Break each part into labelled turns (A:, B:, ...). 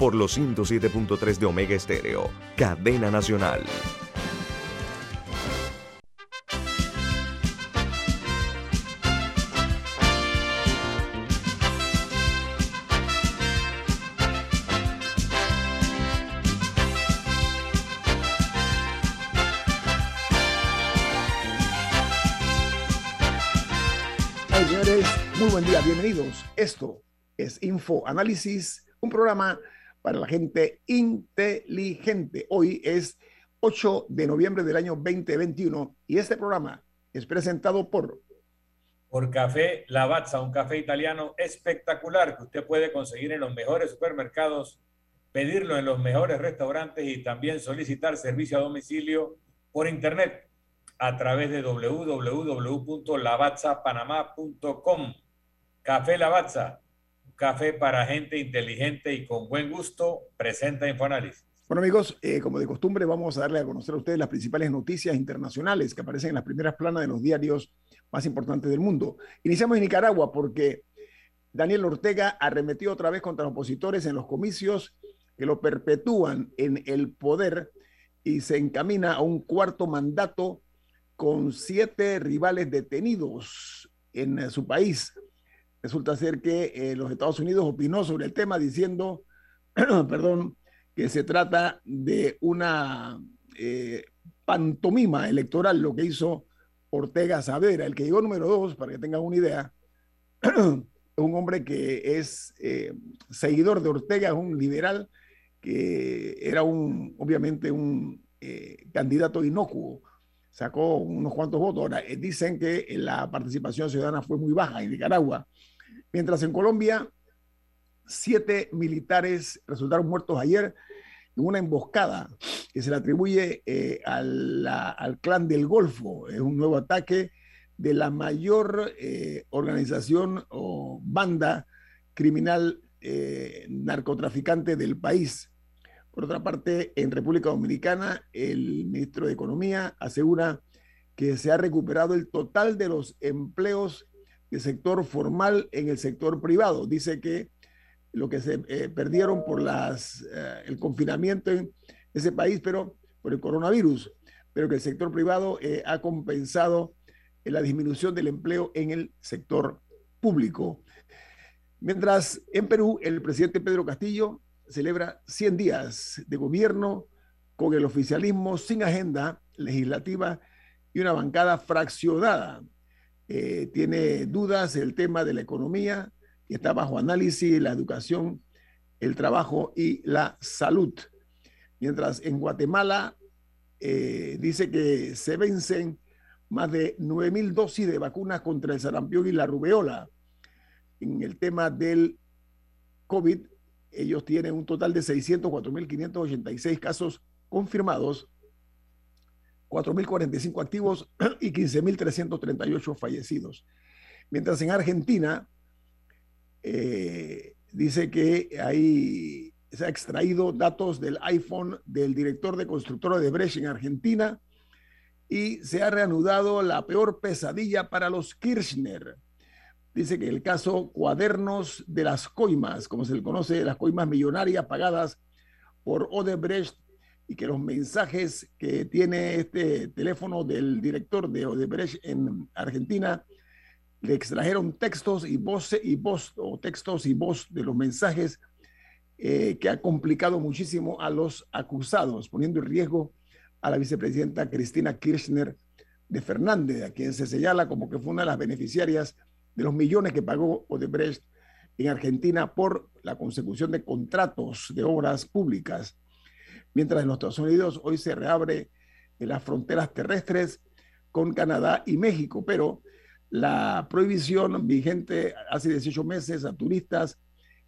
A: por los 107.3 de Omega Estéreo, cadena nacional.
B: muy buen día, bienvenidos. Esto es Info Análisis, un programa para la gente inteligente. Hoy es 8 de noviembre del año 2021 y este programa es presentado por...
C: Por Café Lavazza, un café italiano espectacular que usted puede conseguir en los mejores supermercados, pedirlo en los mejores restaurantes y también solicitar servicio a domicilio por internet a través de www.lavazzapanamá.com. Café Lavazza, café para gente inteligente y con buen gusto, presenta Infoanálisis.
B: Bueno amigos, eh, como de costumbre vamos a darle a conocer a ustedes las principales noticias internacionales que aparecen en las primeras planas de los diarios más importantes del mundo. Iniciamos en Nicaragua porque Daniel Ortega arremetió otra vez contra los opositores en los comicios que lo perpetúan en el poder y se encamina a un cuarto mandato con siete rivales detenidos en su país. Resulta ser que eh, los Estados Unidos opinó sobre el tema diciendo, perdón, que se trata de una eh, pantomima electoral, lo que hizo Ortega Saavedra, el que llegó número dos, para que tengan una idea, un hombre que es eh, seguidor de Ortega, es un liberal que era un, obviamente, un candidato inocuo, sacó unos cuantos votos. Ahora, dicen que la participación ciudadana fue muy baja en Nicaragua, mientras en Colombia siete militares resultaron muertos ayer en una emboscada que se le atribuye eh, al clan del Golfo. Es un nuevo ataque de la mayor eh, organización o banda criminal eh, narcotraficante del país. Por otra parte, en República Dominicana, el ministro de Economía asegura que se ha recuperado el total de los empleos del sector formal en el sector privado. Dice que lo que se eh, perdieron por las, eh, el confinamiento en ese país, pero por el coronavirus, pero que el sector privado eh, ha compensado la disminución del empleo en el sector público. Mientras en Perú el presidente Pedro Castillo celebra 100 días de gobierno con el oficialismo sin agenda legislativa y una bancada fraccionada. Eh, tiene dudas el tema de la economía y está bajo análisis la educación, el trabajo y la salud. Mientras en Guatemala eh, dice que se vencen más de 9 mil dosis de vacunas contra el sarampión y la rubeola. En el tema del COVID, ellos tienen un total de 604.586 casos confirmados, 4.045 activos y 15.338 fallecidos. Mientras en Argentina eh, dice que hay, se ha extraído datos del iPhone del director de constructora de Brecht en Argentina y se ha reanudado la peor pesadilla para los Kirchner. Dice que el caso cuadernos de las coimas, como se le conoce, las coimas millonarias pagadas por Odebrecht y que los mensajes que tiene este teléfono del director de Odebrecht en Argentina le extrajeron textos y voz y voz o textos y voz de los mensajes eh, que ha complicado muchísimo a los acusados, poniendo en riesgo a la vicepresidenta Cristina Kirchner de Fernández, a quien se señala como que fue una de las beneficiarias de los millones que pagó Odebrecht en Argentina por la consecución de contratos de obras públicas. Mientras en los Estados Unidos hoy se reabre las fronteras terrestres con Canadá y México, pero la prohibición vigente hace 18 meses a turistas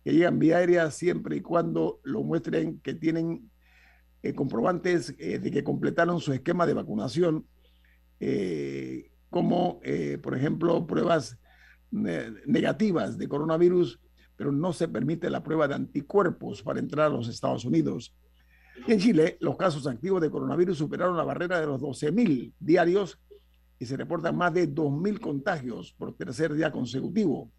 B: que llegan vía aérea siempre y cuando lo muestren que tienen eh, comprobantes eh, de que completaron su esquema de vacunación, eh, como por ejemplo pruebas negativas de coronavirus, pero no se permite la prueba de anticuerpos para entrar a los Estados Unidos. Y en Chile, los casos activos de coronavirus superaron la barrera de los 12.000 diarios y se reportan más de 2.000 contagios por tercer día consecutivo.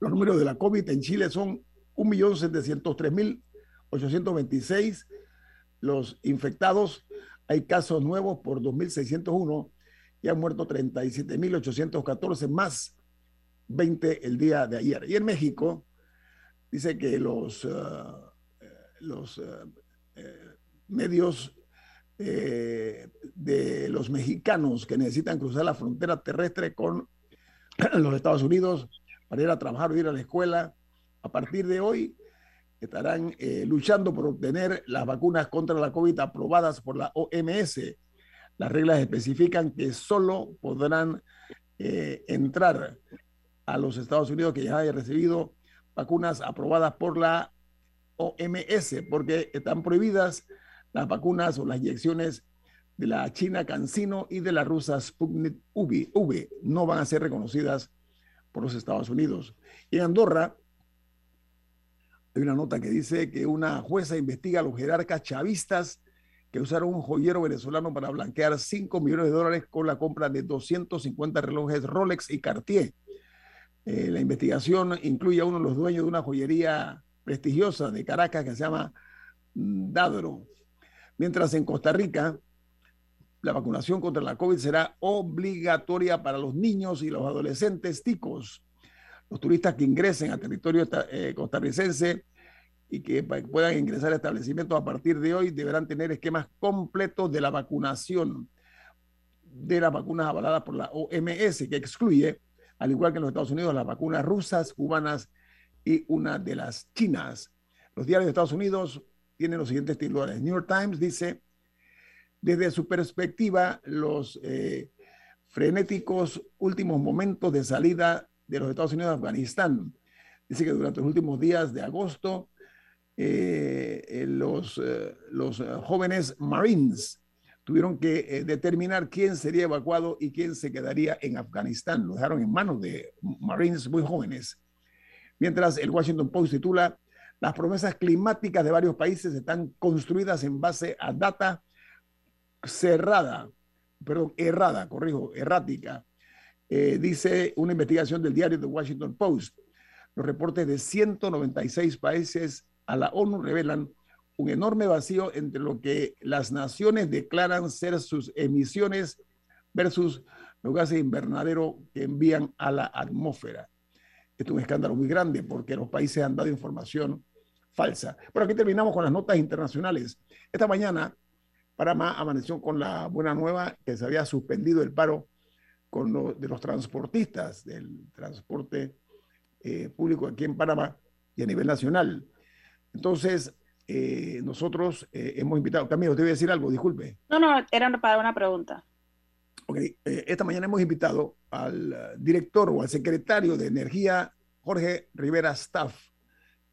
B: Los números de la COVID en Chile son 1.703.826. Los infectados, hay casos nuevos por 2.601 y han muerto 37.814 más 20 el día de ayer. Y en México dice que los, uh, los uh, eh, medios eh, de los mexicanos que necesitan cruzar la frontera terrestre con los Estados Unidos para ir a trabajar o ir a la escuela. A partir de hoy estarán eh, luchando por obtener las vacunas contra la COVID aprobadas por la OMS. Las reglas especifican que solo podrán eh, entrar a los Estados Unidos que ya hayan recibido vacunas aprobadas por la OMS, porque están prohibidas las vacunas o las inyecciones de la China Cancino y de la rusa Sputnik V. No van a ser reconocidas por los Estados Unidos. Y en Andorra hay una nota que dice que una jueza investiga a los jerarcas chavistas que usaron un joyero venezolano para blanquear 5 millones de dólares con la compra de 250 relojes Rolex y Cartier. Eh, la investigación incluye a uno de los dueños de una joyería prestigiosa de Caracas que se llama Dadro. Mientras en Costa Rica, la vacunación contra la COVID será obligatoria para los niños y los adolescentes ticos. Los turistas que ingresen a territorio eh, costarricense y que puedan ingresar a establecimientos a partir de hoy deberán tener esquemas completos de la vacunación de las vacunas avaladas por la OMS, que excluye, al igual que en los Estados Unidos, las vacunas rusas, cubanas y una de las chinas. Los diarios de Estados Unidos tienen los siguientes titulares. New York Times dice, desde su perspectiva, los eh, frenéticos últimos momentos de salida de los Estados Unidos de Afganistán. Dice que durante los últimos días de agosto, eh, eh, los, los jóvenes Marines tuvieron que determinar quién sería evacuado y quién se quedaría en Afganistán. Lo dejaron en manos de Marines muy jóvenes. Mientras el Washington Post titula, las promesas climáticas de varios países están construidas en base a data cerrada, perdón, errada, corrijo, errática, eh, dice una investigación del diario The Washington Post. Los reportes de 196 países a la ONU revelan un enorme vacío entre lo que las naciones declaran ser sus emisiones versus los gases invernadero que envían a la atmósfera. Esto es un escándalo muy grande porque los países han dado información falsa. Pero aquí terminamos con las notas internacionales. Esta mañana Panamá amaneció con la buena nueva que se había suspendido el paro con lo, de los transportistas del transporte eh, público aquí en Panamá y a nivel nacional. Entonces, eh, nosotros eh, hemos invitado, Camilo, te voy a decir algo, disculpe.
D: No, no, era para una pregunta.
B: Ok, esta mañana hemos invitado al director o al secretario de Energía, Jorge Rivera Staff.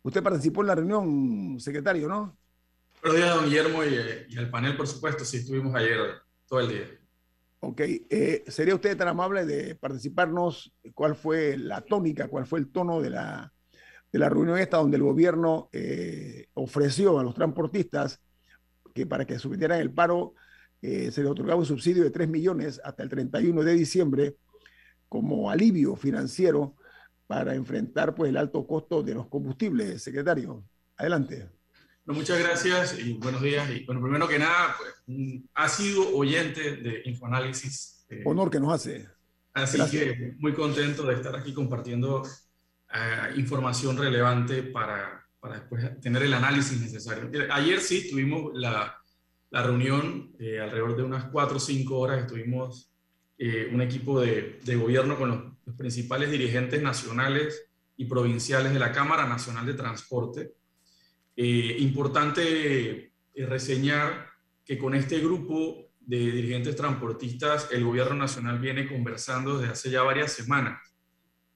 B: Usted participó en la reunión, secretario, ¿no?
E: Buenos días, don Guillermo, y, el panel, por supuesto. Sí, estuvimos ayer todo el día.
B: Ok, eh, ¿sería usted tan amable de participarnos? ¿Cuál fue la tónica, cuál fue el tono de la, de la reunión esta donde el gobierno eh, ofreció a los transportistas que para que sometieran el paro eh, se les otorgaba un subsidio de 3 millones hasta el 31 de diciembre como alivio financiero para enfrentar pues, el alto costo de los combustibles, secretario? Adelante
E: muchas gracias y buenos días. Y bueno, primero que nada, pues, ha sido oyente de Infoanálisis.
B: Eh, Honor que nos hace.
E: Así que muy contento de estar aquí compartiendo eh, información relevante para, para, después tener el análisis necesario. Ayer sí tuvimos la, la reunión, eh, alrededor de unas cuatro o cinco horas estuvimos un equipo de, de gobierno con los, los principales dirigentes nacionales y provinciales de la Cámara Nacional de Transporte eh, importante eh, reseñar que con este grupo de dirigentes transportistas el gobierno nacional viene conversando desde hace ya varias semanas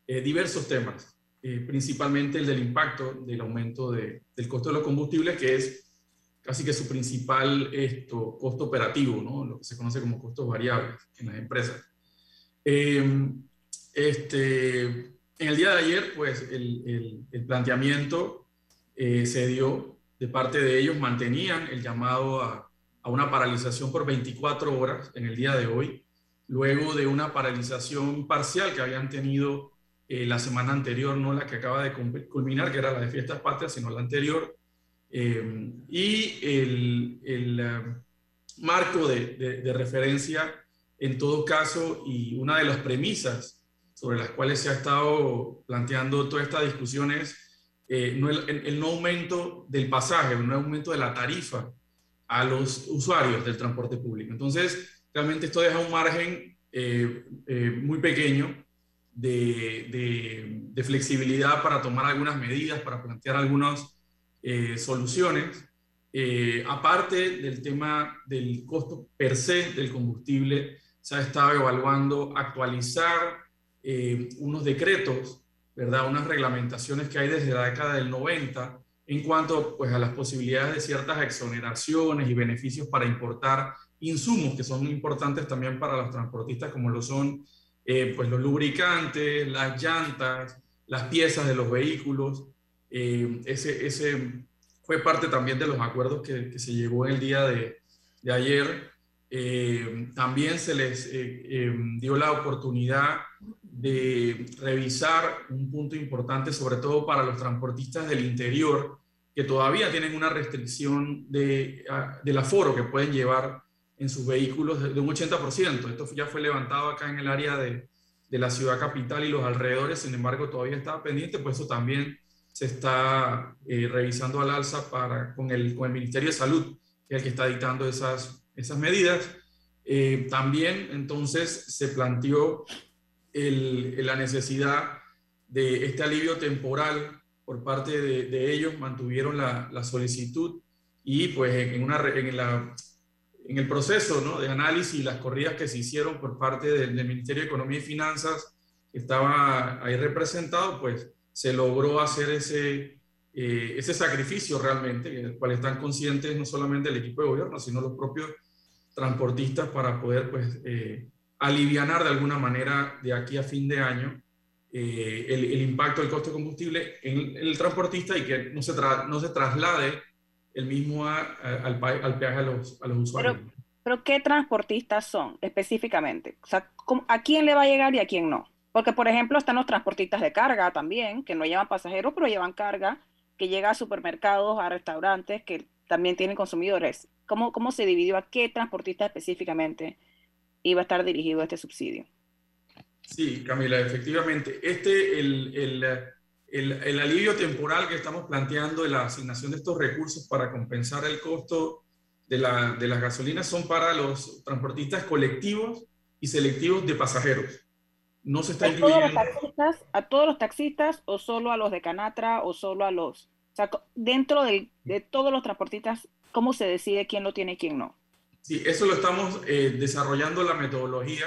E: eh, diversos temas. eh, principalmente el del impacto del aumento de, del costo de los combustibles, que es casi que su principal esto, costo operativo, ¿no? lo que se conoce como costos variables en las empresas. Eh, este, en el día de ayer, pues el, el, planteamiento eh, se dio de parte de ellos, mantenían el llamado a, a una paralización por 24 horas en el día de hoy, luego de una paralización parcial que habían tenido eh, la semana anterior, no la que acaba de culminar, que era la de Fiestas Patrias, sino la anterior. Eh, y el, el uh, marco de, de, de, referencia, en todo caso, y una de las premisas sobre las cuales se ha estado planteando toda esta discusión es eh, no el, el, no aumento del pasaje, el no aumento de la tarifa a los usuarios del transporte público. Entonces, realmente esto deja un margen eh, eh, muy pequeño de, de, de, flexibilidad para tomar algunas medidas, para plantear algunas eh, soluciones. Eh, aparte del tema del costo per se del combustible, se ha estado evaluando actualizar eh, unos decretos, ¿verdad? unas reglamentaciones que hay desde la década del 90 en cuanto pues, a las posibilidades de ciertas exoneraciones y beneficios para importar insumos que son importantes también para los transportistas, como lo son eh, pues los lubricantes, las llantas, las piezas de los vehículos. Eh, ese, ese, fue parte también de los acuerdos que, que se llegó el día de, de ayer. Eh, también se les eh, eh, dio la oportunidad de revisar un punto importante, sobre todo para los transportistas del interior, que todavía tienen una restricción de, del aforo que pueden llevar en sus vehículos de, un 80%. Esto ya fue levantado acá en el área de, de, la ciudad capital y los alrededores, sin embargo todavía estaba pendiente, pues eso también se está eh, revisando al alza para, con, el, con el Ministerio de Salud, que es el que está dictando esas, esas medidas. Eh, también entonces se planteó el, la necesidad de este alivio temporal por parte de, ellos, mantuvieron la, solicitud y pues en, una, en la en el proceso ¿no? de análisis y las corridas que se hicieron por parte del, del, Ministerio de Economía y Finanzas, que estaba ahí representado, pues se logró hacer ese, eh, ese sacrificio realmente, del cual están conscientes no solamente el equipo de gobierno, sino los propios transportistas para poder pues, eh, alivianar de alguna manera de aquí a fin de año eh, el, el, impacto del costo de combustible en el, transportista y que no se, tra no se traslade el mismo a, a, al, al, peaje a los, a los usuarios.
D: Pero, pero, ¿qué transportistas son específicamente? O sea, ¿a quién le va a llegar y a quién no? Porque, por ejemplo, están los transportistas de carga también, que no llevan pasajeros, pero llevan carga, que llega a supermercados, a restaurantes, que también tienen consumidores. ¿Cómo, cómo se dividió a qué transportista específicamente iba a estar dirigido este subsidio?
E: Sí, Camila, efectivamente. Este, el, el el, el, alivio temporal que estamos planteando de la asignación de estos recursos para compensar el costo de, la, de las gasolinas son para los transportistas colectivos y selectivos de pasajeros. No se está
D: ¿A incluyendo... Todos los taxistas, ¿A todos los taxistas o solo a los de Canatra o solo a los... O sea, dentro de, de todos los transportistas, ¿cómo se decide quién lo tiene y quién no?
E: Sí, eso lo estamos eh, desarrollando la metodología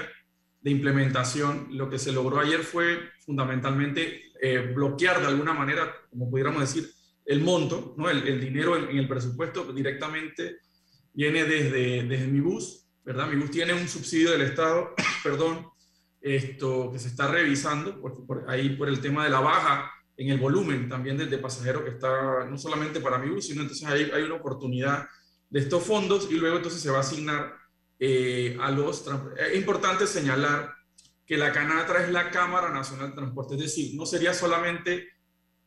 E: de implementación. Lo que se logró ayer fue fundamentalmente eh, bloquear de alguna manera, como pudiéramos decir, el monto, ¿no? el, dinero en, el presupuesto directamente viene desde, desde mi bus, ¿verdad? Mi bus tiene un subsidio del Estado, perdón, esto que se está revisando por, ahí por el tema de la baja en el volumen también de, pasajeros que está no solamente para mi bus, sino entonces hay, hay una oportunidad de estos fondos y luego entonces se va a asignar eh, a los... Es importante señalar que la Canatra es la Cámara Nacional de Transporte, es decir, no sería solamente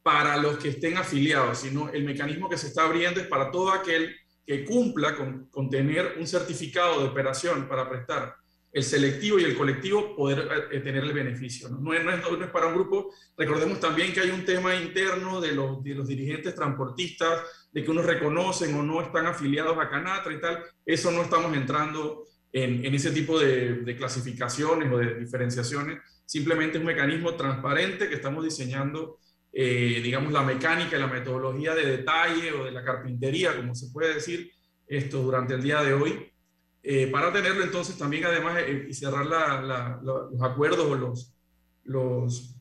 E: para los que estén afiliados, sino el mecanismo que se está abriendo es para todo aquel que cumpla con, con tener un certificado de operación para prestar el selectivo y el colectivo poder eh, tener el beneficio. ¿no? Es, no, para un grupo. Recordemos también que hay un tema interno de los, de los dirigentes transportistas, de que unos reconocen o no están afiliados a Canatra y tal. Eso no estamos entrando en, ese tipo de, de, clasificaciones o de diferenciaciones. Simplemente es un mecanismo transparente que estamos diseñando, eh, digamos, la mecánica y la metodología de detalle o de la carpintería, como se puede decir, esto durante el día de hoy eh, para tenerlo entonces también además eh, y cerrar la, la, los acuerdos o los, los,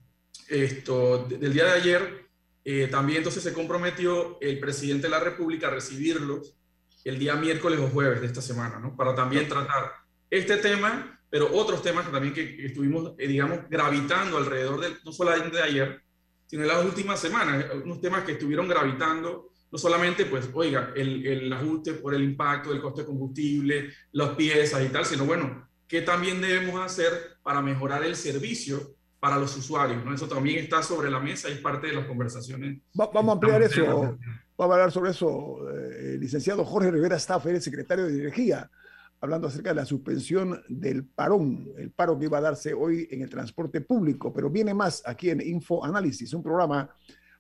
E: esto, del día de ayer, eh, también entonces se comprometió el presidente de la República a recibirlos el día miércoles o jueves de esta semana, ¿no? Para también tratar este tema, pero otros temas también que, estuvimos, digamos, gravitando alrededor del, no solamente de ayer, sino en las últimas semanas, unos temas que estuvieron gravitando, no solamente, pues, oiga, el, el ajuste por el impacto del coste de combustible, las piezas y tal, sino, bueno, ¿qué también debemos hacer para mejorar el servicio para los usuarios? ¿no? Eso también está sobre la mesa y es parte de las conversaciones.
B: vamos a ampliar eso. Vamos a hablar sobre eso. Eh, licenciado Jorge Rivera Staffer, el secretario de Energía, hablando acerca de la suspensión del parón, el paro que iba a darse hoy en el transporte público. Pero viene más aquí en Info Análisis, un programa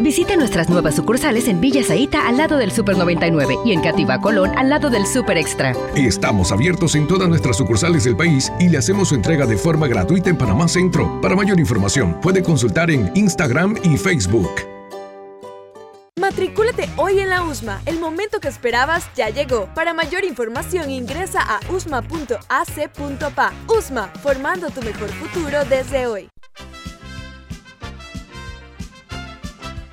F: Visite nuestras nuevas sucursales en Villa Zaita al lado del Super 99 y en Cativa Colón al lado del Super Extra.
G: Estamos abiertos en todas nuestras sucursales del país y le hacemos su entrega de forma gratuita en Panamá Centro. Para mayor información, puede consultar en Instagram y Facebook.
H: Matricúlate hoy en la USMA. El momento que esperabas ya llegó. Para mayor información ingresa a usma.ac.pa. USMA, formando tu mejor futuro desde hoy.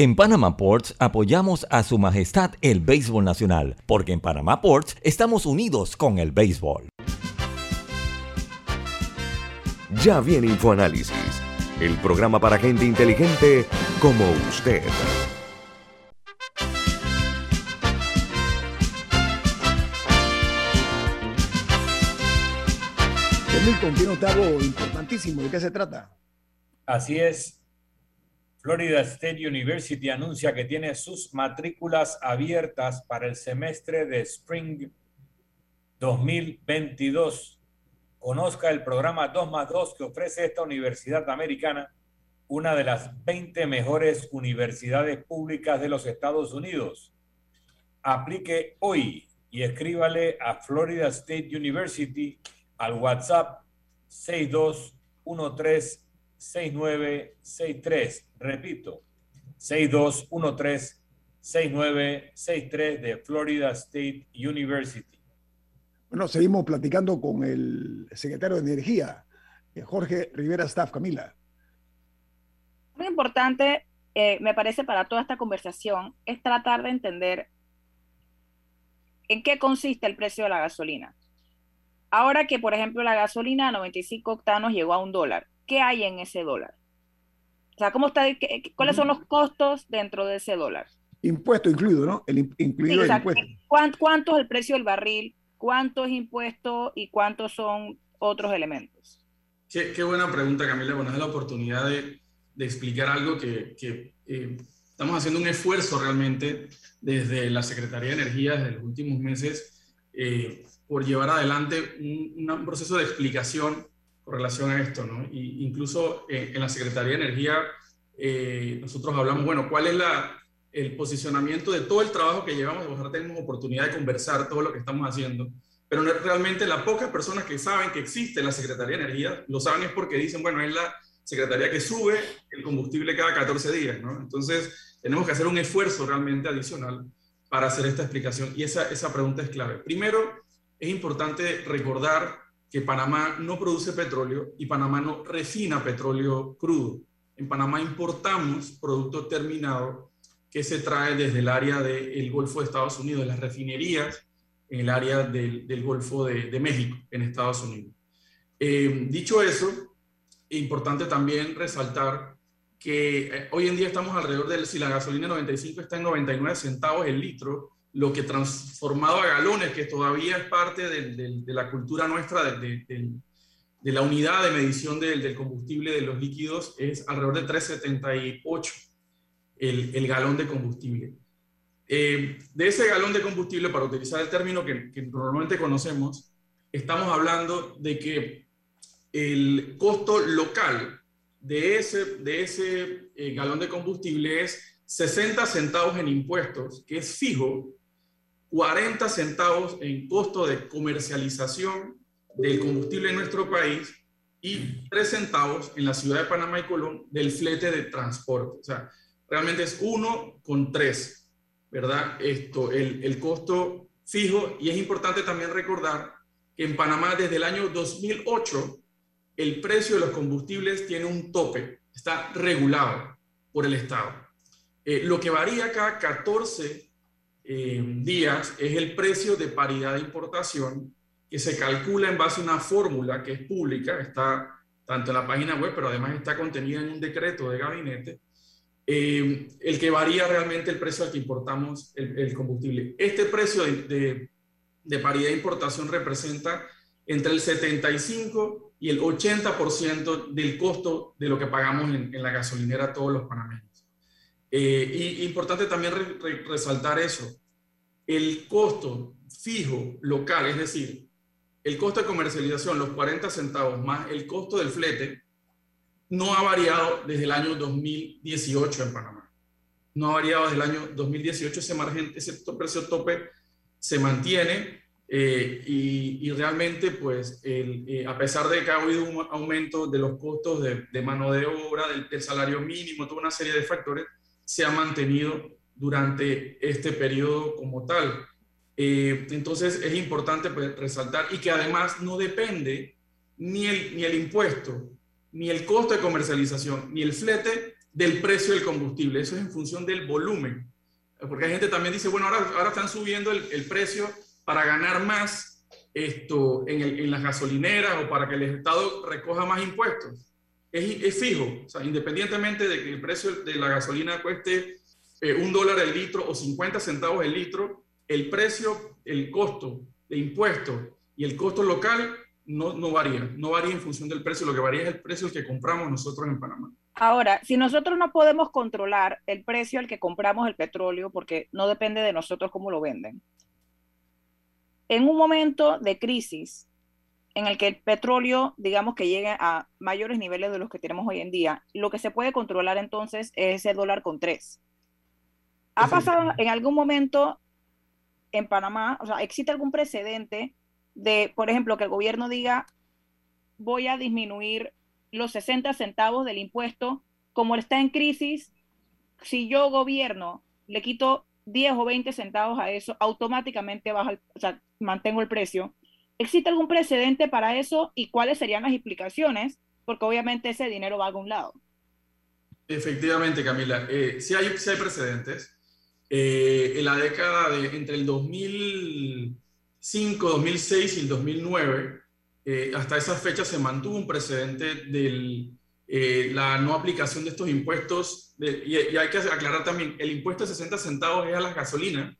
I: En Panama Ports apoyamos a Su Majestad el Béisbol Nacional, porque en Panama Ports estamos unidos con el béisbol.
A: Ya viene InfoAnálisis, el programa para gente inteligente como usted.
B: Milton tiene un importantísimo. ¿De qué se trata?
C: Así es. Florida State University anuncia que tiene sus matrículas abiertas para el semestre de Spring 2022. Conozca el programa 2 más 2 que ofrece esta universidad americana, una de las 20 mejores universidades públicas de los Estados Unidos. Aplique hoy y escríbale a Florida State University al WhatsApp 6213 6963. Repito, 6213-6963 de Florida State University.
B: Bueno, seguimos platicando con el secretario de Energía, eh, Jorge Rivera Staff. Camila.
D: Muy importante, eh, me parece, para toda esta conversación, es tratar de entender en qué consiste el precio de la gasolina. Ahora que, por ejemplo, la gasolina a 95 octanos llegó a un dólar, ¿qué hay en ese dólar? O sea, ¿cómo está, ¿cuáles son los costos dentro de ese dólar?
B: Impuesto incluido, ¿no? El, incluido el impuesto.
D: ¿Cuánto, es el precio del barril? ¿Cuánto es impuesto y cuántos son otros elementos?
E: Qué, buena pregunta, Camila. Bueno, es la oportunidad de, explicar algo que, eh, estamos haciendo un esfuerzo realmente desde la Secretaría de Energía desde los últimos meses eh, por llevar adelante un proceso de explicación relación a esto, ¿no? Y incluso eh, en la Secretaría de Energía eh, nosotros hablamos, bueno, ¿cuál es la, el posicionamiento de todo el trabajo que llevamos? Ahora tenemos oportunidad de conversar todo lo que estamos haciendo, pero realmente las pocas personas que saben que existe la Secretaría de Energía, lo saben es porque dicen, bueno, es la Secretaría que sube el combustible cada 14 días, ¿no? Entonces, tenemos que hacer un esfuerzo realmente adicional para hacer esta explicación y esa, esa pregunta es clave. Primero, es importante recordar que Panamá no produce petróleo y Panamá no refina petróleo crudo. En Panamá importamos producto terminado que se trae desde el área del Golfo de Estados Unidos, de las refinerías en el área del, del Golfo de, de, México, en Estados Unidos. Eh, dicho eso, es importante también resaltar que eh, hoy en día estamos alrededor de, si la gasolina 95 está en 99 centavos el litro, lo que transformado a galones, que todavía es parte de, la cultura nuestra de, la unidad de medición del, combustible de los líquidos, es alrededor de 3,78 el, el galón de combustible. Eh, de ese galón de combustible, para utilizar el término que, que, normalmente conocemos, estamos hablando de que el costo local de ese, de ese eh, galón de combustible es 60 centavos en impuestos, que es fijo, 40 centavos en costo de comercialización del combustible en nuestro país y 3 centavos en la ciudad de Panamá y Colón del flete de transporte. O sea, realmente es uno con tres, ¿verdad? Esto, el, el costo fijo, y es importante también recordar que en Panamá desde el año 2008 el precio de los combustibles tiene un tope, está regulado por el Estado. Eh, lo que varía cada 14 eh, días es el precio de paridad de importación que se calcula en base a una fórmula que es pública, está tanto en la página web, pero además está contenida en un decreto de gabinete, eh, el que varía realmente el precio al que importamos el, combustible. Este precio de, de, de, paridad de importación representa entre el 75 y el 80% del costo de lo que pagamos en, en la gasolinera todos los panameños. Eh, y importante también re, re, resaltar eso. El costo fijo local, es decir, el costo de comercialización, los 40 centavos más el costo del flete, no ha variado desde el año 2018 en Panamá. No ha variado desde el año 2018 ese margen, ese precio tope se mantiene eh, y, y, realmente, pues, el, eh, a pesar de que ha habido un aumento de los costos de, de mano de obra, del, del, salario mínimo, toda una serie de factores, se ha mantenido durante este periodo como tal. Eh, entonces, es importante pues, resaltar y que además no depende ni el, ni el impuesto ni el costo de comercialización, ni el flete del precio del combustible. Eso es en función del volumen. Porque hay gente también dice, bueno, ahora, ahora están subiendo el, el precio para ganar más esto en, el, en, las gasolineras o para que el Estado recoja más impuestos. Es, fijo, o sea, independientemente de que el precio de la gasolina cueste eh, un dólar el litro o 50 centavos el litro, el precio, el costo de impuestos y el costo local no, no varía, no varía en función del precio, lo que varía es el precio que compramos nosotros en Panamá.
D: Ahora, si nosotros no podemos controlar el precio al que compramos el petróleo, porque no depende de nosotros cómo lo venden, en un momento de crisis en el que el petróleo, digamos que llegue a mayores niveles de los que tenemos hoy en día, lo que se puede controlar entonces es ese dólar con tres. ¿Ha pasado en algún momento en Panamá, o sea, existe algún precedente de, por ejemplo, que el gobierno diga, voy a disminuir los 60 centavos del impuesto, como está en crisis, si yo gobierno le quito 10 o 20 centavos a eso, automáticamente baja, el, o sea, mantengo el precio. ¿Existe algún precedente para eso y cuáles serían las implicaciones? Porque obviamente ese dinero va a algún lado.
E: Efectivamente, Camila, eh, sí, hay, precedentes. Eh, en la década de entre el 2000 2005, 2006 y el 2009, eh, hasta esa fecha se mantuvo un precedente de eh, la no aplicación de estos impuestos. Y, y, hay que aclarar también, el impuesto de 60 centavos es a las gasolinas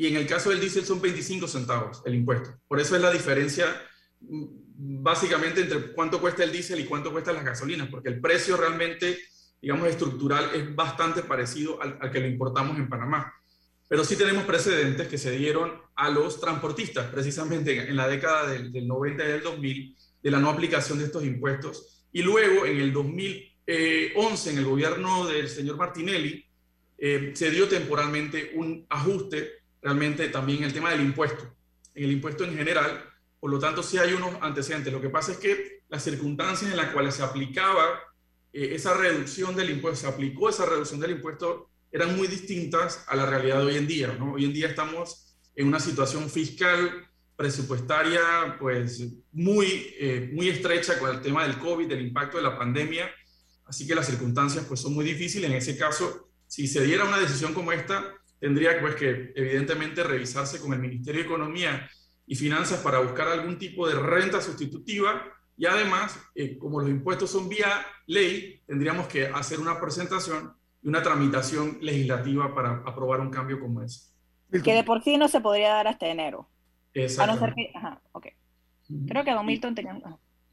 E: y en el caso del diésel son 25 centavos el impuesto. Por eso es la diferencia mm, básicamente entre cuánto cuesta el diésel y cuánto cuesta las gasolinas, porque el precio realmente, digamos, estructural es bastante parecido al, al que lo importamos en Panamá pero sí tenemos precedentes que se dieron a los transportistas, precisamente en la década del, del 90 y del 2000, de la no aplicación de estos impuestos. Y luego, en el 2011, en el gobierno del señor Martinelli, eh, se dio temporalmente un ajuste realmente también el tema del impuesto, en el impuesto en general. Por lo tanto, sí hay unos antecedentes. Lo que pasa es que las circunstancias en las cuales se aplicaba eh, esa reducción del impuesto, se aplicó esa reducción del impuesto eran muy distintas a la realidad de hoy en día. Hoy en día estamos en una situación fiscal presupuestaria pues muy, eh, muy estrecha con el tema del COVID, del impacto de la pandemia, así que las circunstancias pues son muy difíciles. En ese caso, si se diera una decisión como esta, tendría pues que evidentemente revisarse con el Ministerio de Economía y Finanzas para buscar algún tipo de renta sustitutiva y además, eh, como los impuestos son vía ley, tendríamos que hacer una presentación y una tramitación legislativa para aprobar un cambio como ese.
D: Que de por sí no se podría dar hasta enero.
E: Exacto.
D: Ajá, ok. Creo que Don Milton tenía...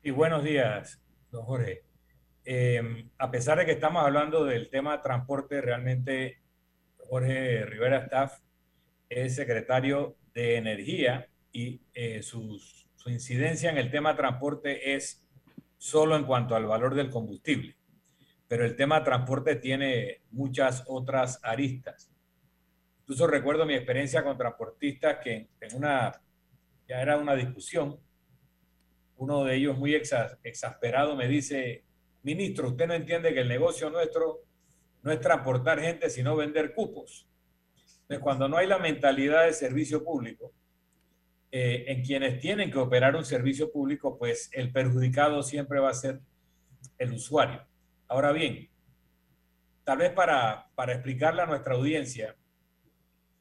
C: Y buenos días, don Jorge. Eh, a pesar de que estamos hablando del tema transporte, realmente Jorge Rivera Staff es secretario de Energía y eh, su incidencia en el tema transporte es solo en cuanto al valor del combustible. Pero el tema transporte tiene muchas otras aristas. Incluso recuerdo mi experiencia con transportistas que en una, ya era una discusión, uno de ellos muy exasperado me dice, Ministro, usted no entiende que el negocio nuestro no es transportar gente, sino vender cupos. Entonces, cuando no hay la mentalidad de servicio público, eh, en quienes tienen que operar un servicio público, pues el perjudicado siempre va a ser el usuario. Ahora bien, tal vez para, para explicarle a nuestra audiencia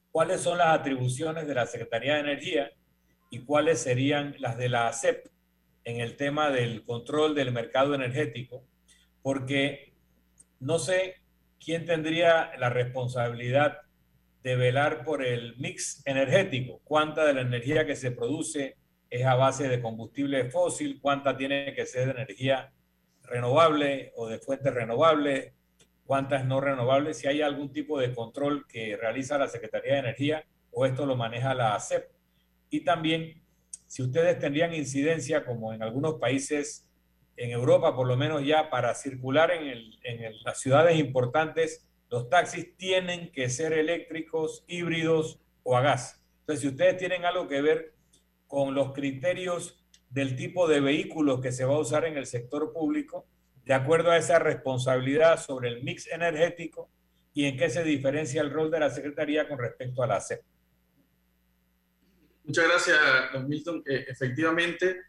C: cuáles son las atribuciones de la Secretaría de Energía y cuáles serían las de la ACEP en el tema del control del mercado energético porque no sé quién tendría la responsabilidad de velar por el mix energético, cuánta de la energía que se produce es a base de combustible fósil, cuánta tiene que ser de energía renovable o de fuentes renovables, cuántas no renovables, si hay algún tipo de control que realiza la Secretaría de Energía o esto lo maneja la ACEP. Y también si ustedes tendrían incidencia, como en algunos países en Europa, por lo menos ya para circular en, las ciudades importantes, los taxis tienen que ser eléctricos, híbridos o a gas. Entonces, si ustedes tienen algo que ver con los criterios del tipo de vehículos que se va a usar en el sector público, de acuerdo a esa responsabilidad sobre el mix energético y en qué se diferencia el rol de la Secretaría con respecto a la CEP.
E: Muchas gracias, don Milton. Eh, efectivamente,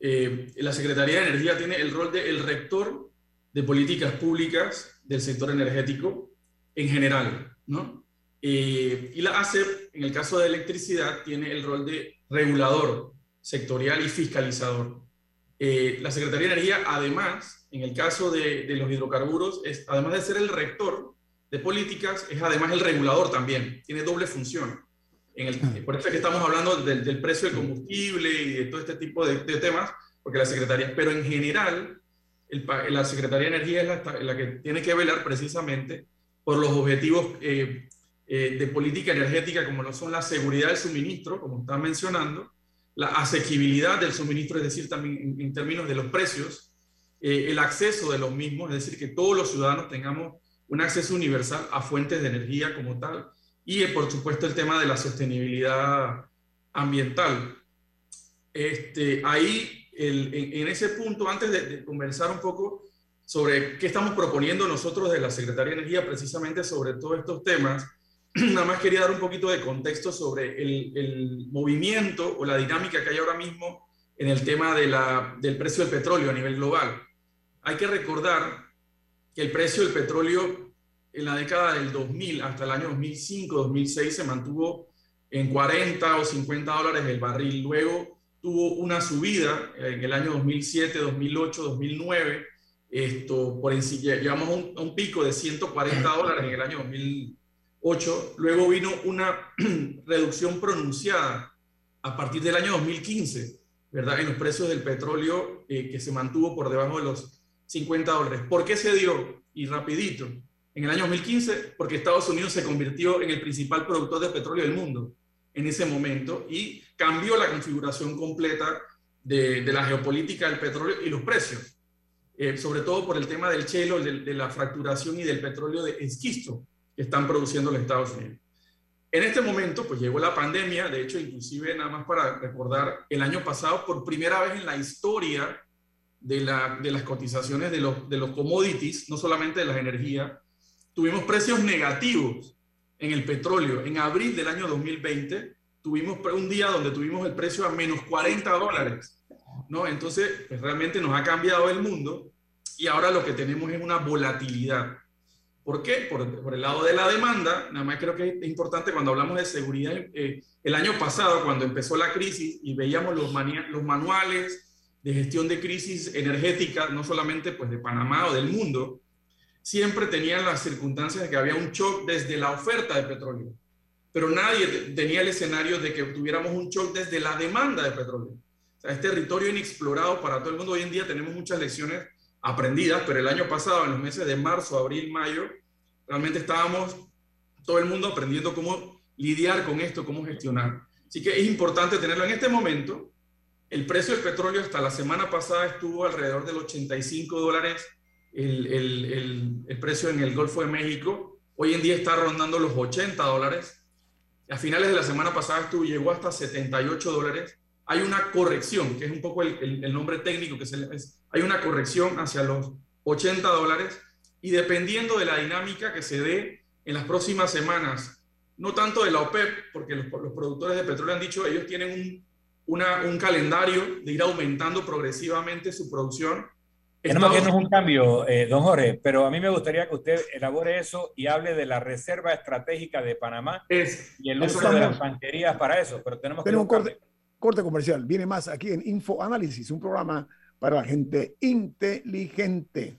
E: eh, la Secretaría de Energía tiene el rol de el rector de políticas públicas del sector energético en general, ¿no? Eh, y la ACEP, en el caso de electricidad, tiene el rol de regulador sectorial y fiscalizador. Eh, la Secretaría de Energía, además, en el caso de, de, los hidrocarburos, es, además de ser el rector de políticas, es además el regulador también, tiene doble función. En el, por eso es que estamos hablando del, del, precio del combustible y de todo este tipo de, de, temas, porque la Secretaría, pero en general, el, la Secretaría de Energía es la, la, que tiene que velar precisamente por los objetivos eh, eh, de política energética, como lo son la seguridad del suministro, como están mencionando, la asequibilidad del suministro, es decir, también en, en términos de los precios, eh, el acceso de los mismos, es decir, que todos los ciudadanos tengamos un acceso universal a fuentes de energía como tal, y por supuesto el tema de la sostenibilidad ambiental. Este, ahí, en, ese punto, antes de, de, conversar un poco sobre qué estamos proponiendo nosotros de la Secretaría de Energía, precisamente sobre todos estos temas, nada más quería dar un poquito de contexto sobre el, el movimiento o la dinámica que hay ahora mismo en el tema de la, del precio del petróleo a nivel global. Hay que recordar que el precio del petróleo en la década del 2000 hasta el año 2005-2006 se mantuvo en 40 o 50 dólares el barril. Luego tuvo una subida en el año 2007, 2008, 2009. Esto, por llegamos a un, un pico de 140 dólares en el año 2008. Luego vino una reducción pronunciada a partir del año 2015, ¿verdad? En los precios del petróleo eh, que se mantuvo por debajo de los 50 dólares. ¿Por qué se dio? Y rapidito en el año 2015 porque Estados Unidos se convirtió en el principal productor de petróleo del mundo en ese momento y cambió la configuración completa de, de la geopolítica del petróleo y los precios, eh, sobre todo por el tema del chelo, de, de, la fracturación y del petróleo de esquisto que están produciendo los Estados Unidos. En este momento, pues llegó la pandemia, de hecho, inclusive nada más para recordar, el año pasado, por primera vez en la historia de, la, de las cotizaciones de los, de los commodities, no solamente de las energías, tuvimos precios negativos en el petróleo en abril del año 2020 tuvimos un día donde tuvimos el precio a menos 40 dólares, ¿no? Entonces, pues realmente nos ha cambiado el mundo y ahora lo que tenemos es una volatilidad. ¿Por qué? Por, el lado de la demanda, nada más creo que es importante cuando hablamos de seguridad, eh, el año pasado, cuando empezó la crisis y veíamos los, los manuales de gestión de crisis energética, no solamente pues de Panamá o del mundo, siempre tenían las circunstancias de que había un shock desde la oferta de petróleo, pero nadie tenía el escenario de que tuviéramos un shock desde la demanda de petróleo. O sea, es territorio inexplorado para todo el mundo. Hoy en día tenemos muchas lecciones aprendidas, pero el año pasado, en los meses de marzo, abril, mayo, realmente estábamos todo el mundo aprendiendo cómo lidiar con esto, cómo gestionar. Así que es importante tenerlo en este momento. El precio del petróleo hasta la semana pasada estuvo alrededor del 85 dólares el, el, el, precio en el Golfo de México. Hoy en día está rondando los 80 dólares. A finales de la semana pasada estuvo, llegó hasta 78 dólares. Hay una corrección, que es un poco el, nombre técnico, que se, es, hay una corrección hacia los 80 dólares y dependiendo de la dinámica que se dé en las próximas semanas, no tanto de la OPEP, porque los, los productores de petróleo han dicho, ellos tienen un, una, un calendario de ir aumentando progresivamente su producción.
C: Tenemos que no es un cambio, eh, don Jorge, pero a mí me gustaría que usted elabore eso y hable de la Reserva Estratégica de Panamá
E: es,
C: y el uso de las banquerías para eso, pero tenemos,
B: tenemos un corte, corte comercial. Viene más aquí en Info Análisis, un programa para la gente inteligente.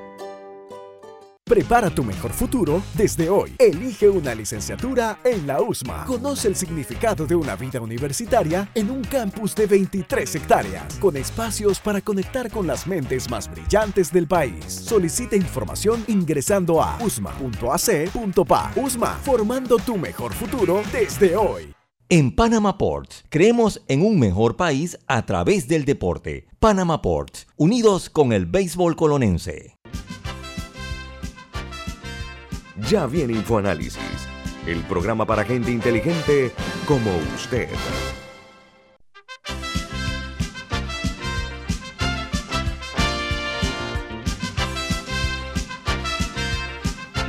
J: Prepara tu mejor futuro desde hoy. Elige una licenciatura en la USMA. Conoce el significado de una vida universitaria en un campus de 23 hectáreas, con espacios para conectar con las mentes más brillantes del país. Solicita información ingresando a usma.ac.pa. USMA, formando tu mejor futuro desde hoy.
I: En Panama Ports, creemos en un mejor país a través del deporte. Panama Ports, unidos con el béisbol colonense.
A: Ya viene InfoAnálisis, el programa para gente inteligente como usted.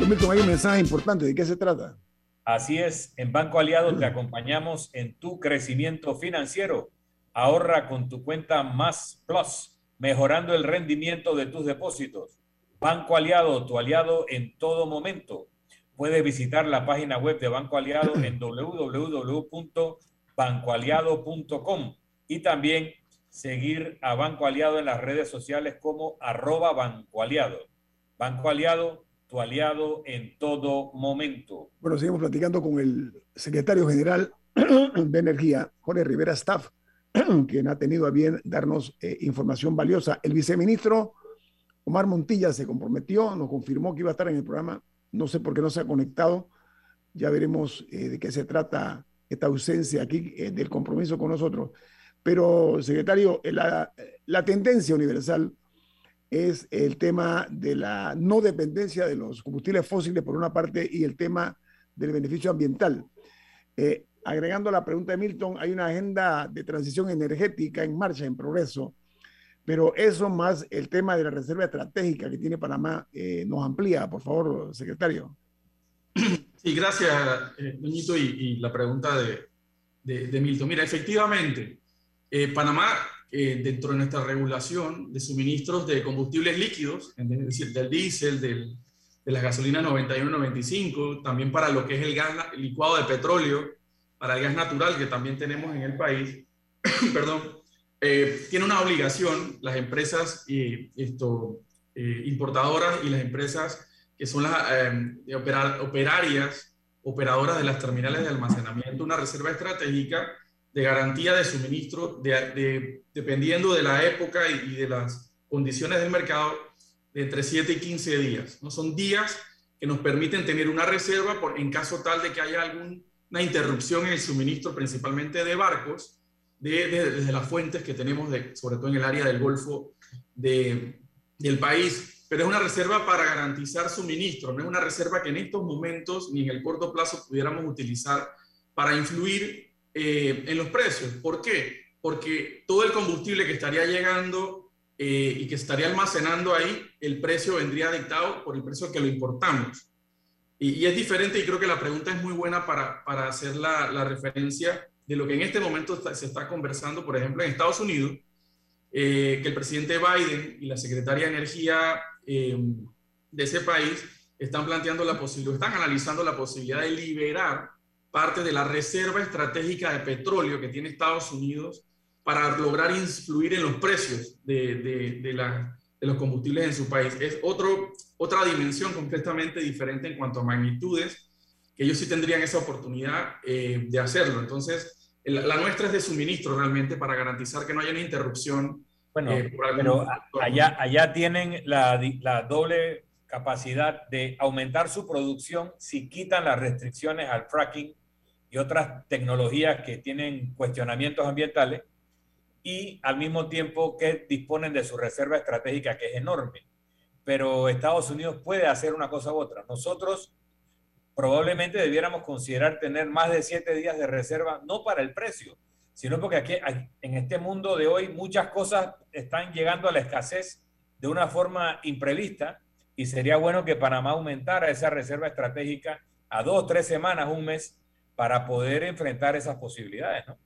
B: Milton, hay un mensaje importante. ¿De qué se trata?
C: Así es, en Banco Aliado te acompañamos en tu crecimiento financiero. Ahorra con tu cuenta Más Plus, mejorando el rendimiento de tus depósitos. Banco Aliado, tu aliado en todo momento. Puedes visitar la página web de Banco Aliado en www.bancoaliado.com y también seguir a Banco Aliado en las redes sociales como arroba Banco Aliado. Banco Aliado, tu aliado en todo momento.
B: Bueno, seguimos platicando con el secretario general de Energía, Jorge Rivera Staff, quien ha tenido a bien darnos eh, información valiosa. El viceministro Omar Montilla se comprometió, nos confirmó que iba a estar en el programa. No sé por qué no se ha conectado. Ya veremos eh, de qué se trata esta ausencia aquí eh, del compromiso con nosotros. Pero, secretario, eh, la, la, tendencia universal es el tema de la no dependencia de los combustibles fósiles por una parte y el tema del beneficio ambiental. agregando a la pregunta de Milton, hay una agenda de transición energética en marcha, en progreso pero eso más el tema de la reserva estratégica que tiene Panamá eh, nos amplía, por favor, secretario.
E: Sí, gracias, eh, Doñito, y, la pregunta de, de, Milton. Mira, efectivamente, eh, Panamá, dentro de nuestra regulación de suministros de combustibles líquidos, es decir, del diésel, del, de las gasolinas 91-95, también para lo que es el gas licuado de petróleo, para el gas natural que también tenemos en el país, perdón, eh, tiene una obligación las empresas eh, importadoras y las empresas que son las eh, operarias, operadoras de las terminales de almacenamiento, una reserva estratégica de garantía de suministro de, dependiendo de la época y, de las condiciones del mercado de entre 7 y 15 días. ¿no? Son días que nos permiten tener una reserva en caso tal de que haya alguna interrupción en el suministro, principalmente de barcos, de, desde las fuentes que tenemos, sobre todo en el área del Golfo de, del país. Pero es una reserva para garantizar suministro, no es una reserva que en estos momentos ni en el corto plazo pudiéramos utilizar para influir eh, en los precios. ¿Por qué? Porque todo el combustible que estaría llegando eh, y que estaría almacenando ahí, el precio vendría dictado por el precio que lo importamos. Y, es diferente y creo que la pregunta es muy buena para, para hacer la, la, referencia de lo que en este momento se está conversando, por ejemplo, en Estados Unidos, eh, que el presidente Biden y la secretaria de Energía de ese país están planteando la posibilidad, están analizando la posibilidad de liberar parte de la reserva estratégica de petróleo que tiene Estados Unidos para lograr influir en los precios de, de, los combustibles en su país. Es otro, otra dimensión completamente diferente en cuanto a magnitudes, que ellos sí tendrían esa oportunidad eh, de hacerlo. Entonces, la, nuestra es de suministro realmente para garantizar que no haya una interrupción.
C: Bueno, eh, pero allá, allá tienen la, la doble capacidad de aumentar su producción si quitan las restricciones al fracking y otras tecnologías que tienen cuestionamientos ambientales y al mismo tiempo que disponen de su reserva estratégica que es enorme. Pero Estados Unidos puede hacer una cosa u otra. Nosotros probablemente debiéramos considerar tener más de siete días de reserva, no para el precio, sino porque aquí en este mundo de hoy muchas cosas están llegando a la escasez de una forma imprevista y sería bueno que Panamá aumentara esa reserva estratégica a dos, tres semanas, un mes, para poder enfrentar esas posibilidades, ¿no?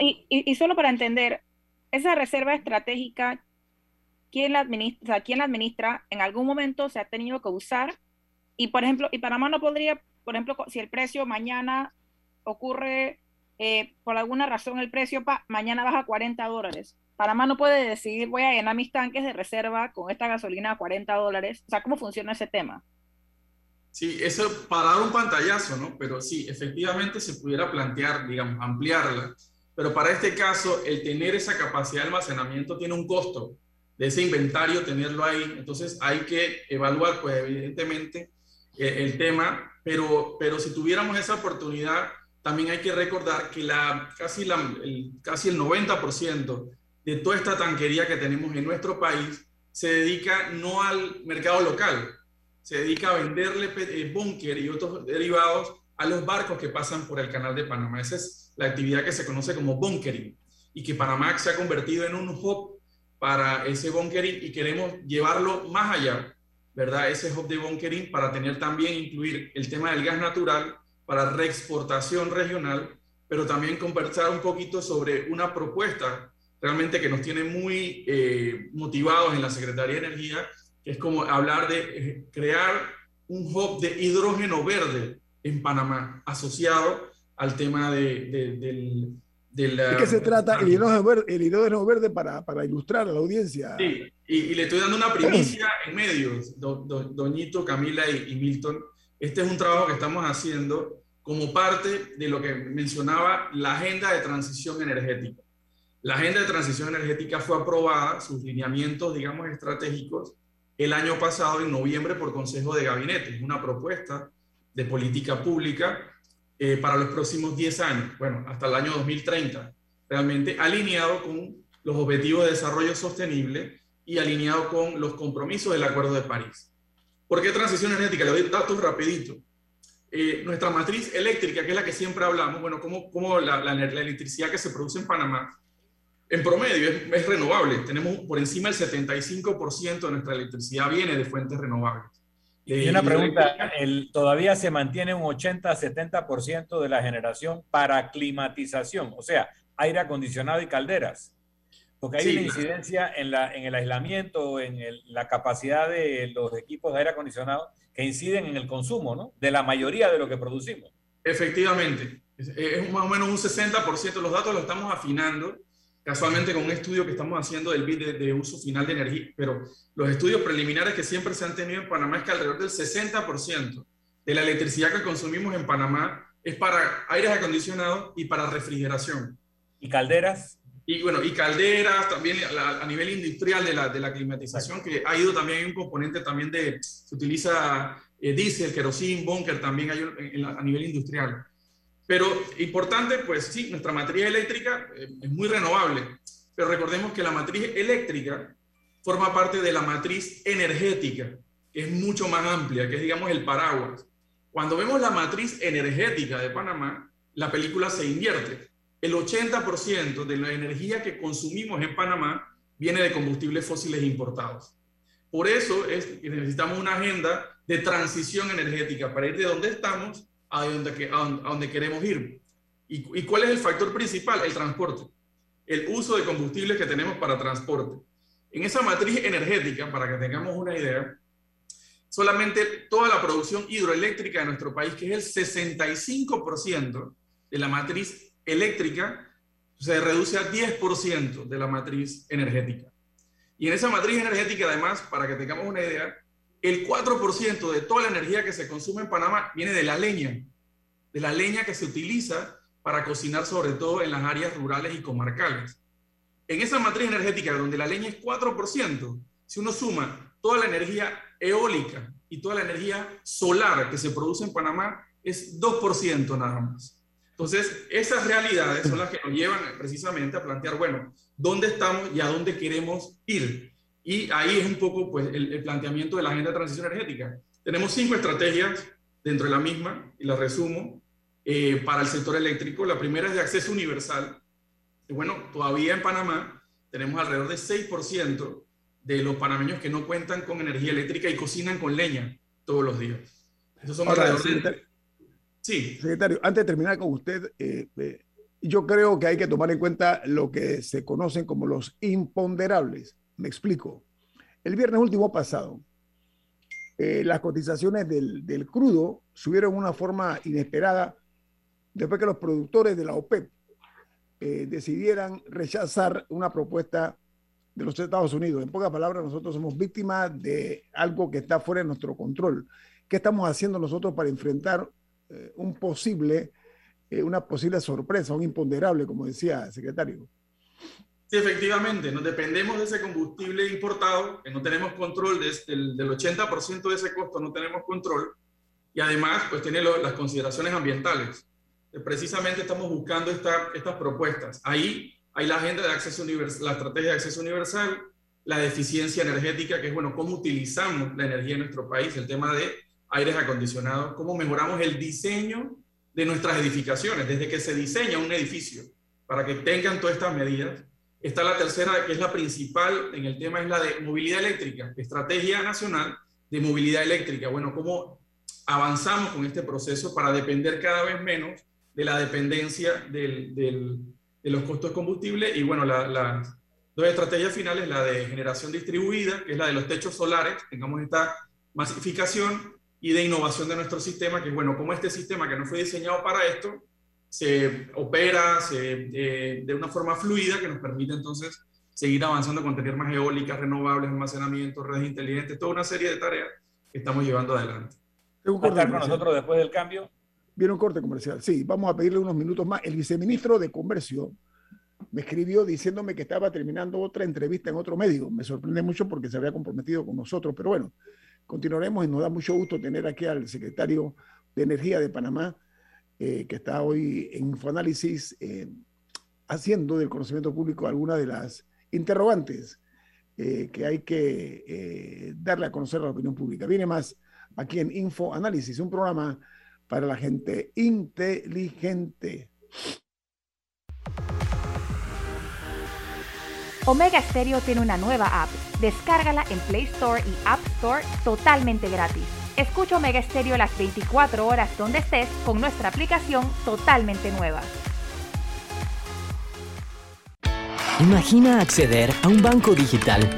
D: y, solo para entender, esa reserva estratégica, ¿quién la, administra, ¿quién la administra? En algún momento se ha tenido que usar y, por ejemplo, y Panamá no podría, por ejemplo, si el precio mañana ocurre, eh, por alguna razón el precio mañana baja a 40 dólares. Panamá no puede decidir, voy a llenar mis tanques de reserva con esta gasolina a 40 dólares. O sea, ¿cómo funciona ese tema?
E: Sí, eso para dar un pantallazo, ¿no? Pero sí, efectivamente se pudiera plantear, digamos, ampliarla, pero para este caso, el tener esa capacidad de almacenamiento tiene un costo de ese inventario, tenerlo ahí. Entonces hay que evaluar, pues evidentemente, el, tema, pero, pero si tuviéramos esa oportunidad, también hay que recordar que la, casi, el, casi el 90% de toda esta tanquería que tenemos en nuestro país se dedica no al mercado local, se dedica a venderle eh, búnker y otros derivados a los barcos que pasan por el canal de Panamá. Esa es la actividad que se conoce como bunkering y que Panamá se ha convertido en un hub para ese bunkering y queremos llevarlo más allá, ¿verdad? Ese hub de bunkering para tener también, incluir el tema del gas natural para reexportación regional, pero también conversar un poquito sobre una propuesta realmente que nos tiene muy eh, motivados en la Secretaría de Energía es como hablar de eh, crear un hub de hidrógeno verde en Panamá, asociado al tema de, del...
B: ¿De qué se trata el hidrógeno verde, el hidrógeno verde para, para, ilustrar a la audiencia?
E: Sí, y, le estoy dando una primicia en medios, Doñito, Camila y, y Milton. Este es un trabajo que estamos haciendo como parte de lo que mencionaba la agenda de transición energética. La agenda de transición energética fue aprobada, sus lineamientos, digamos, estratégicos, el año pasado, en noviembre, por Consejo de Gabinete. una propuesta de política pública eh, para los próximos 10 años, bueno, hasta el año 2030, realmente alineado con los objetivos de desarrollo sostenible y alineado con los compromisos del Acuerdo de París. ¿Por qué transición energética? Le doy datos rapidito. Eh, nuestra matriz eléctrica, que es la que siempre hablamos, bueno, como, como la, la, la electricidad que se produce en Panamá en promedio es, renovable. Tenemos por encima del 75% de nuestra electricidad viene de fuentes renovables.
C: Y una pregunta, el, ¿todavía se mantiene un 80-70% de la generación para climatización? O sea, aire acondicionado y calderas. Porque hay una incidencia en, la, en el aislamiento, en la capacidad de los equipos de aire acondicionado que inciden en el consumo, ¿no? De la mayoría de lo que producimos.
E: Efectivamente. Es, más o menos un 60%. Los datos los estamos afinando casualmente con un estudio que estamos haciendo del BID de, uso final de energía, pero los estudios preliminares que siempre se han tenido en Panamá es que alrededor del 60% de la electricidad que consumimos en Panamá es para aires acondicionados y para refrigeración.
C: ¿Y calderas?
E: Y bueno, y calderas, también a, nivel industrial de la, de la, climatización, que ha ido también, hay un componente también de, se utiliza eh, diésel, kerosene, bunker, también hay a nivel industrial. Pero importante, pues sí, nuestra matriz eléctrica eh, es muy renovable, pero recordemos que la matriz eléctrica forma parte de la matriz energética, que es mucho más amplia, que es digamos el paraguas. Cuando vemos la matriz energética de Panamá, la película se invierte. El 80% de la energía que consumimos en Panamá viene de combustibles fósiles importados. Por eso necesitamos una agenda de transición energética para ir de donde estamos a donde, a donde queremos ir. ¿Y, ¿Y cuál es el factor principal? El transporte. El uso de combustibles que tenemos para transporte. En esa matriz energética, para que tengamos una idea, solamente toda la producción hidroeléctrica de nuestro país, que es el 65% de la matriz eléctrica, se reduce a 10% de la matriz energética. Y en esa matriz energética, además, para que tengamos una idea, el 4% de toda la energía que se consume en Panamá viene de la leña, de la leña que se utiliza para cocinar sobre todo en las áreas rurales y comarcales. En esa matriz energética donde la leña es 4%, si uno suma toda la energía eólica y toda la energía solar que se produce en Panamá, es 2% nada más. Entonces, esas realidades son las que nos llevan precisamente a plantear, bueno, ¿dónde estamos y a dónde queremos ir? Y ahí es un poco pues, el, planteamiento de la agenda de transición energética. Tenemos cinco estrategias dentro de la misma, y las resumo, eh, para el sector eléctrico. La primera es de acceso universal. Y bueno, todavía en Panamá tenemos alrededor de 6% de los panameños que no cuentan con energía eléctrica y cocinan con leña todos los días.
B: Esos son alrededor de... Sí. Secretario, antes de terminar con usted, eh, eh, yo creo que hay que tomar en cuenta lo que se conocen como los imponderables. Me explico. El viernes último pasado, eh, las cotizaciones del, crudo subieron de una forma inesperada después que los productores de la OPEP eh, decidieran rechazar una propuesta de los Estados Unidos. En pocas palabras, nosotros somos víctimas de algo que está fuera de nuestro control. ¿Qué estamos haciendo nosotros para enfrentar eh, un posible, una posible sorpresa, un imponderable, como decía el secretario?
E: Sí, efectivamente, nos dependemos de ese combustible importado, que no tenemos control del, del 80% de ese costo, no tenemos control, y además, pues tiene las consideraciones ambientales. Eh, precisamente estamos buscando esta, estas propuestas. Ahí hay la agenda de acceso universal, la estrategia de acceso universal, la deficiencia energética, que es, bueno, cómo utilizamos la energía en nuestro país, el tema de aires acondicionados, cómo mejoramos el diseño de nuestras edificaciones, desde que se diseña un edificio, para que tengan todas estas medidas Está la tercera, que es la principal en el tema, es la de movilidad eléctrica, Estrategia Nacional de Movilidad Eléctrica. Bueno, ¿cómo avanzamos con este proceso para depender cada vez menos de la dependencia de los costos de combustible? Y bueno, las la dos estrategias finales, la de generación distribuida, que es la de los techos solares, tengamos esta masificación y de innovación de nuestro sistema, que bueno, como este sistema que no fue diseñado para esto, se opera se, eh, de una forma fluida que nos permite entonces seguir avanzando con tener más eólicas, renovables, almacenamiento, redes inteligentes, toda una serie de tareas que estamos llevando adelante.
C: Un corte con nosotros después del cambio?
B: Viene un corte comercial. Sí, vamos a pedirle unos minutos más. El viceministro de Comercio me escribió diciéndome que estaba terminando otra entrevista en otro medio. Me sorprende mucho porque se había comprometido con nosotros, pero bueno, continuaremos y nos da mucho gusto tener aquí al secretario de Energía de Panamá, eh, que está hoy en Infoanálisis eh, haciendo del conocimiento público algunas de las interrogantes eh, que hay que darle a conocer a la opinión pública. Viene más aquí en Infoanálisis, un programa para la gente inteligente.
K: Omega Stereo tiene una nueva app. Descárgala en Play Store y App Store totalmente gratis. Escucha Omega Stereo las 24 horas donde estés con nuestra aplicación totalmente nueva.
L: Imagina acceder a un banco digital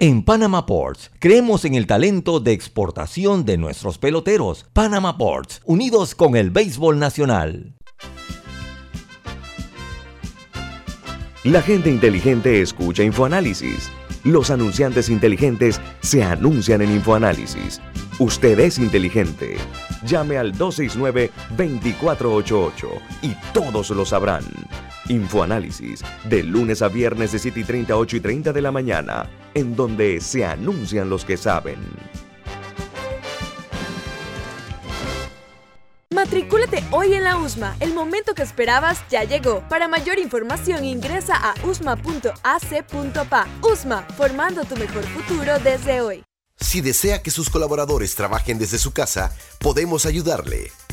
I: En Panama Ports creemos en el talento de exportación de nuestros peloteros. Panama Ports, unidos con el béisbol nacional.
A: La gente inteligente escucha InfoAnálisis. Los anunciantes inteligentes se anuncian en InfoAnálisis. Usted es inteligente. Llame al 269-2488 y todos lo sabrán. Infoanálisis, de lunes a viernes de 7 y 30, 8 y 30 de la mañana, en donde se anuncian los que saben.
H: Matricúlate hoy en la USMA. El momento que esperabas ya llegó. Para mayor información ingresa a usma.ac.pa. USMA, formando tu mejor futuro desde hoy.
M: Si desea que sus colaboradores trabajen desde su casa, podemos ayudarle.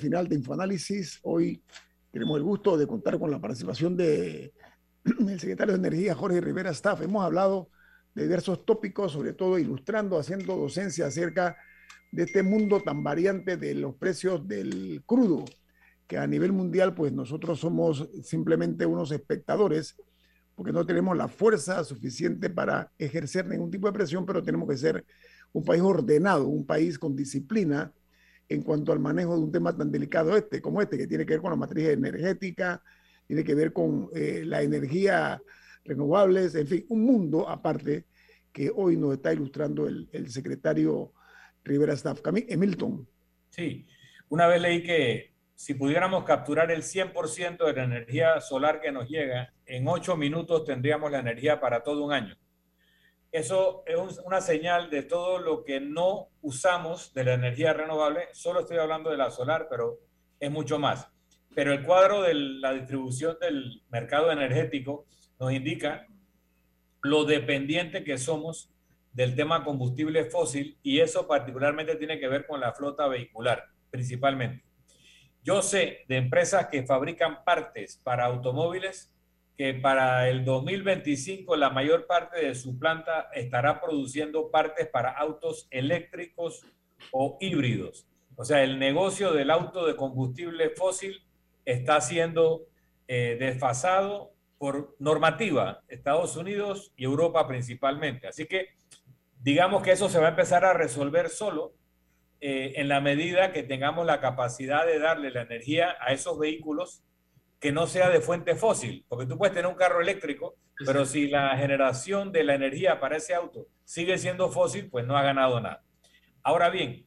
B: Final de Infoanálisis. Hoy tenemos el gusto de contar con la participación de el secretario de Energía, Jorge Rivera Staff. Hemos hablado de diversos tópicos, sobre todo ilustrando, haciendo docencia acerca de este mundo tan variante de los precios del crudo, que a nivel mundial, pues nosotros somos simplemente unos espectadores, porque no tenemos la fuerza suficiente para ejercer ningún tipo de presión, pero tenemos que ser un país ordenado, un país con disciplina, en cuanto al manejo de un tema tan delicado este, como este, que tiene que ver con la matriz energética, tiene que ver con eh, la energía renovables, en fin, un mundo aparte que hoy nos está ilustrando el, secretario Rivera Staff. Emilton.
C: Sí, una vez leí que si pudiéramos capturar el 100% de la energía solar que nos llega, en ocho minutos tendríamos la energía para todo un año. Eso es una señal de todo lo que no usamos de la energía renovable. Solo estoy hablando de la solar, pero es mucho más. Pero el cuadro de la distribución del mercado energético nos indica lo dependiente que somos del tema combustible fósil y eso particularmente tiene que ver con la flota vehicular, principalmente. Yo sé de empresas que fabrican partes para automóviles que para el 2025 la mayor parte de su planta estará produciendo partes para autos eléctricos o híbridos. O sea, el negocio del auto de combustible fósil está siendo eh, desfasado por normativa, Estados Unidos y Europa principalmente. Así que digamos que eso se va a empezar a resolver solo eh, en la medida que tengamos la capacidad de darle la energía a esos vehículos que no sea de fuente fósil, porque tú puedes tener un carro eléctrico, pero si la generación de la energía para ese auto sigue siendo fósil, pues no ha ganado nada. Ahora bien,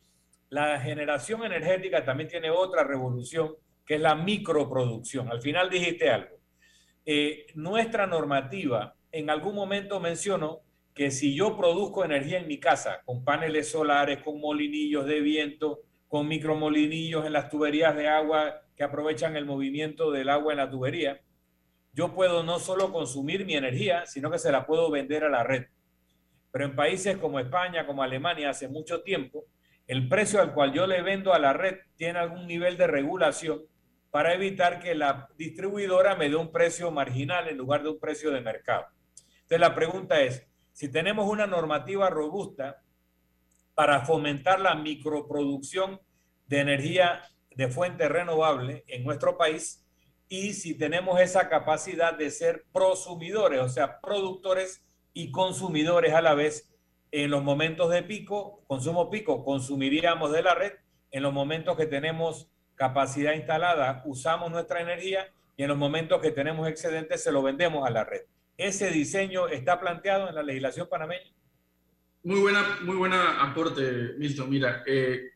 C: la generación energética también tiene otra revolución, que es la microproducción. Al final dijiste algo. Eh, nuestra normativa en algún momento mencionó que si yo produzco energía en mi casa con paneles solares, con molinillos de viento, con micromolinillos en las tuberías de agua que aprovechan el movimiento del agua en la tubería, yo puedo no solo consumir mi energía, sino que se la puedo vender a la red. Pero en países como España, como Alemania, hace mucho tiempo, el precio al cual yo le vendo a la red tiene algún nivel de regulación para evitar que la distribuidora me dé un precio marginal en lugar de un precio de mercado. Entonces la pregunta es, si tenemos una normativa robusta para fomentar la microproducción de energía de fuente renovable en nuestro país y si tenemos esa capacidad de ser prosumidores, o sea, productores y consumidores a la vez en los momentos de pico, consumo pico, consumiríamos de la red. En los momentos que tenemos capacidad instalada, usamos nuestra energía y en los momentos que tenemos excedentes, se lo vendemos a la red. ¿Ese diseño está planteado en la legislación panameña?
E: Muy buena, muy buena aporte, Milton. Mira, eh,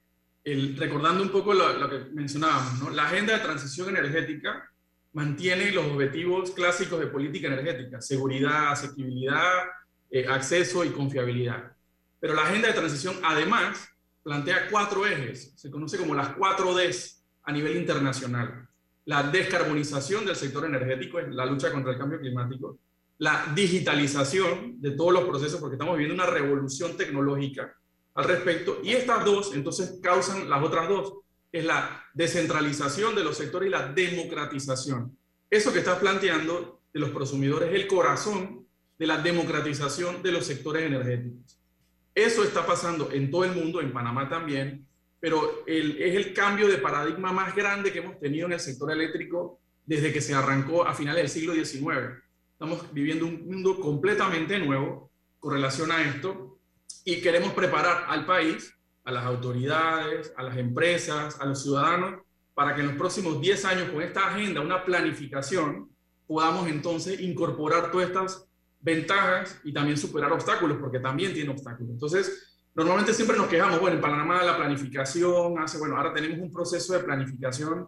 E: recordando un poco lo, que mencionábamos, la agenda de transición energética mantiene los objetivos clásicos de política energética, seguridad, asequibilidad, eh, acceso y confiabilidad. Pero la agenda de transición además plantea cuatro ejes, se conoce como las cuatro Ds a nivel internacional. La descarbonización del sector energético, la lucha contra el cambio climático, la digitalización de todos los procesos, porque estamos viviendo una revolución tecnológica al respecto, y estas dos entonces causan las otras dos, es la descentralización de los sectores y la democratización. Eso que estás planteando de los prosumidores es el corazón de la democratización de los sectores energéticos. Eso está pasando en todo el mundo, en Panamá también, pero el, es el cambio de paradigma más grande que hemos tenido en el sector eléctrico desde que se arrancó a finales del siglo XIX. Estamos viviendo un mundo completamente nuevo con relación a esto y queremos preparar al país, a las autoridades, a las empresas, a los ciudadanos, para que en los próximos 10 años con esta agenda, una planificación, podamos entonces incorporar todas estas ventajas y también superar obstáculos, porque también tiene obstáculos. Entonces, normalmente siempre nos quejamos, bueno, en Panamá la planificación hace, bueno, ahora tenemos un proceso de planificación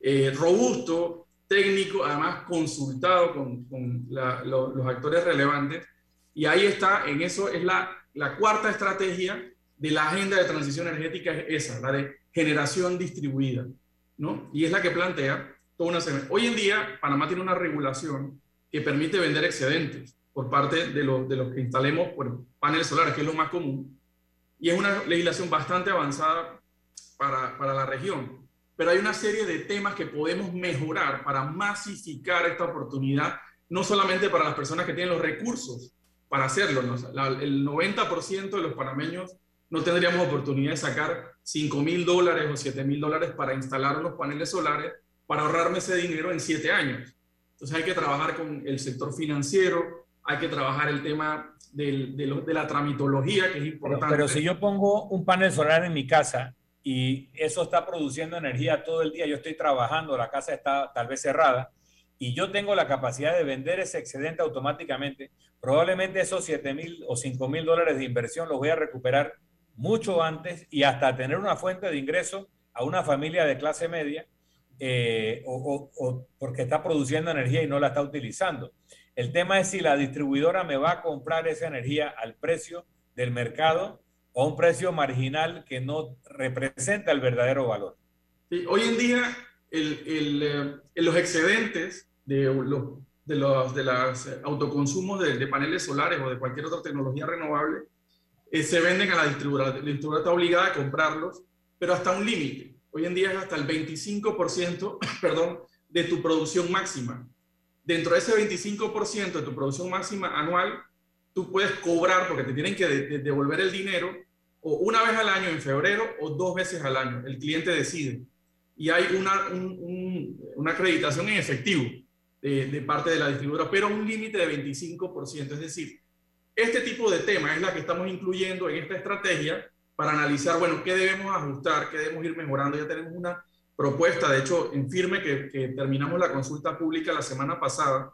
E: eh, robusto, técnico, además consultado con, con los actores relevantes. Y ahí está, en eso es la, la cuarta estrategia de la agenda de transición energética, es esa, la de generación distribuida, ¿no? Y es la que plantea toda una... Hoy en día, Panamá tiene una regulación que permite vender excedentes por parte de, los, de los que instalemos por paneles solares, que es lo más común. Y es una legislación bastante avanzada para, para la región. Pero hay una serie de temas que podemos mejorar para masificar esta oportunidad, no solamente para las personas que tienen los recursos para hacerlo. ¿no? el 90% de los panameños no tendríamos oportunidad de sacar 5 mil dólares o 7 mil dólares para instalar unos paneles solares para ahorrarme ese dinero en 7 años. Entonces hay que trabajar con el sector financiero, hay que trabajar el tema del, de, de, la tramitología, que es importante.
C: Pero, si yo pongo un panel solar en mi casa y eso está produciendo energía todo el día, yo estoy trabajando, la casa está tal vez cerrada, y yo tengo la capacidad de vender ese excedente automáticamente, probablemente esos 7 mil o 5 mil dólares de inversión los voy a recuperar mucho antes y hasta tener una fuente de ingreso a una familia de clase media eh, o, porque está produciendo energía y no la está utilizando. El tema es si la distribuidora me va a comprar esa energía al precio del mercado o a un precio marginal que no representa el verdadero valor.
E: hoy en día el, el, eh, los excedentes de los, de los de los autoconsumos de, de, paneles solares o de cualquier otra tecnología renovable eh, se venden a la distribuidora. La distribuidora está obligada a comprarlos, pero hasta un límite. Hoy en día es hasta el 25% perdón, de tu producción máxima dentro de ese 25% de tu producción máxima anual, tú puedes cobrar, porque te tienen que devolver el dinero, o una vez al año en febrero o dos veces al año. El cliente decide. Y hay una, una acreditación en efectivo de, de, parte de la distribuidora, pero un límite de 25%. Es decir, este tipo de temas es la que estamos incluyendo en esta estrategia para analizar, bueno, qué debemos ajustar, qué debemos ir mejorando. Ya tenemos una propuesta, de hecho, en firme que, terminamos la consulta pública la semana pasada,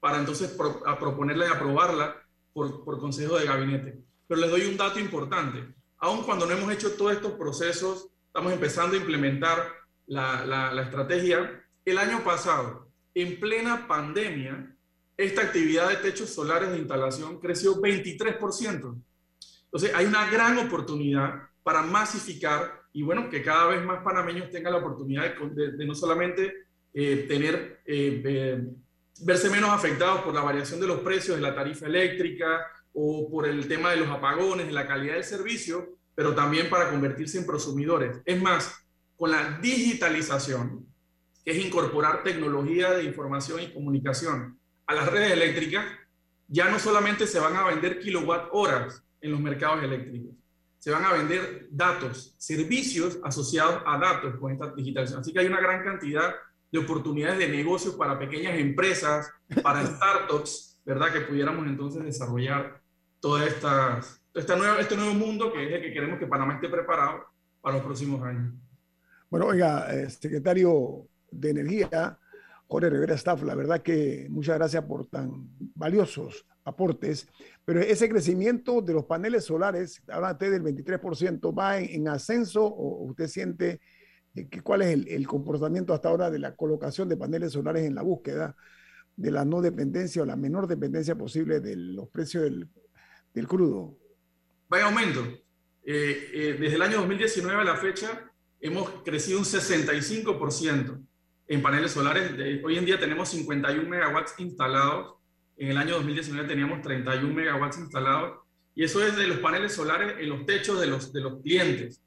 E: para entonces a proponerla y aprobarla por, por Consejo de Gabinete. Pero les doy un dato importante. Aun cuando no hemos hecho todos estos procesos, estamos empezando a implementar la, estrategia. El año pasado, en plena pandemia, esta actividad de techos solares de instalación creció 23%. Entonces, hay una gran oportunidad para masificar y bueno, que cada vez más panameños tengan la oportunidad de, no solamente eh, tener, eh, verse menos afectados por la variación de los precios de la tarifa eléctrica o por el tema de los apagones, de la calidad del servicio, pero también para convertirse en prosumidores. Es más, con la digitalización, que es incorporar tecnología de información y comunicación a las redes eléctricas, ya no solamente se van a vender kilowatt horas en los mercados eléctricos, se van a vender datos, servicios asociados a datos con esta digitalización. Así que hay una gran cantidad de oportunidades de negocios para pequeñas empresas, para startups, ¿verdad? Que pudiéramos entonces desarrollar este nuevo, este nuevo mundo que es el que queremos que Panamá esté preparado para los próximos años.
B: Bueno, oiga, eh, secretario de Energía, Jorge Rivera Staff, la verdad que muchas gracias por tan valiosos aportes, pero ese crecimiento de los paneles solares, habla usted del 23%, ¿va en, ascenso o usted siente eh, cuál es el, comportamiento hasta ahora de la colocación de paneles solares en la búsqueda de la no dependencia o la menor dependencia posible de los precios del, del crudo?
E: Va en aumento. Eh, eh, desde el año 2019 a la fecha hemos crecido un 65% en paneles solares. hoy en día tenemos 51 megawatts instalados. En el año 2019 teníamos 31 megawatts instalados. Y eso es de los paneles solares en los techos de los, de los clientes.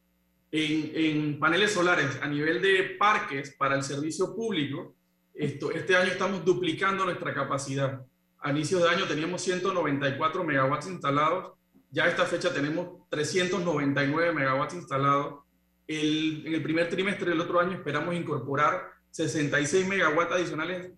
E: En, en paneles solares a nivel de parques para el servicio público, esto, este año estamos duplicando nuestra capacidad. A inicios de año teníamos 194 megawatts instalados. Ya a esta fecha tenemos 399 megawatts instalados. El, en el primer trimestre del otro año esperamos incorporar 66 megawatts adicionales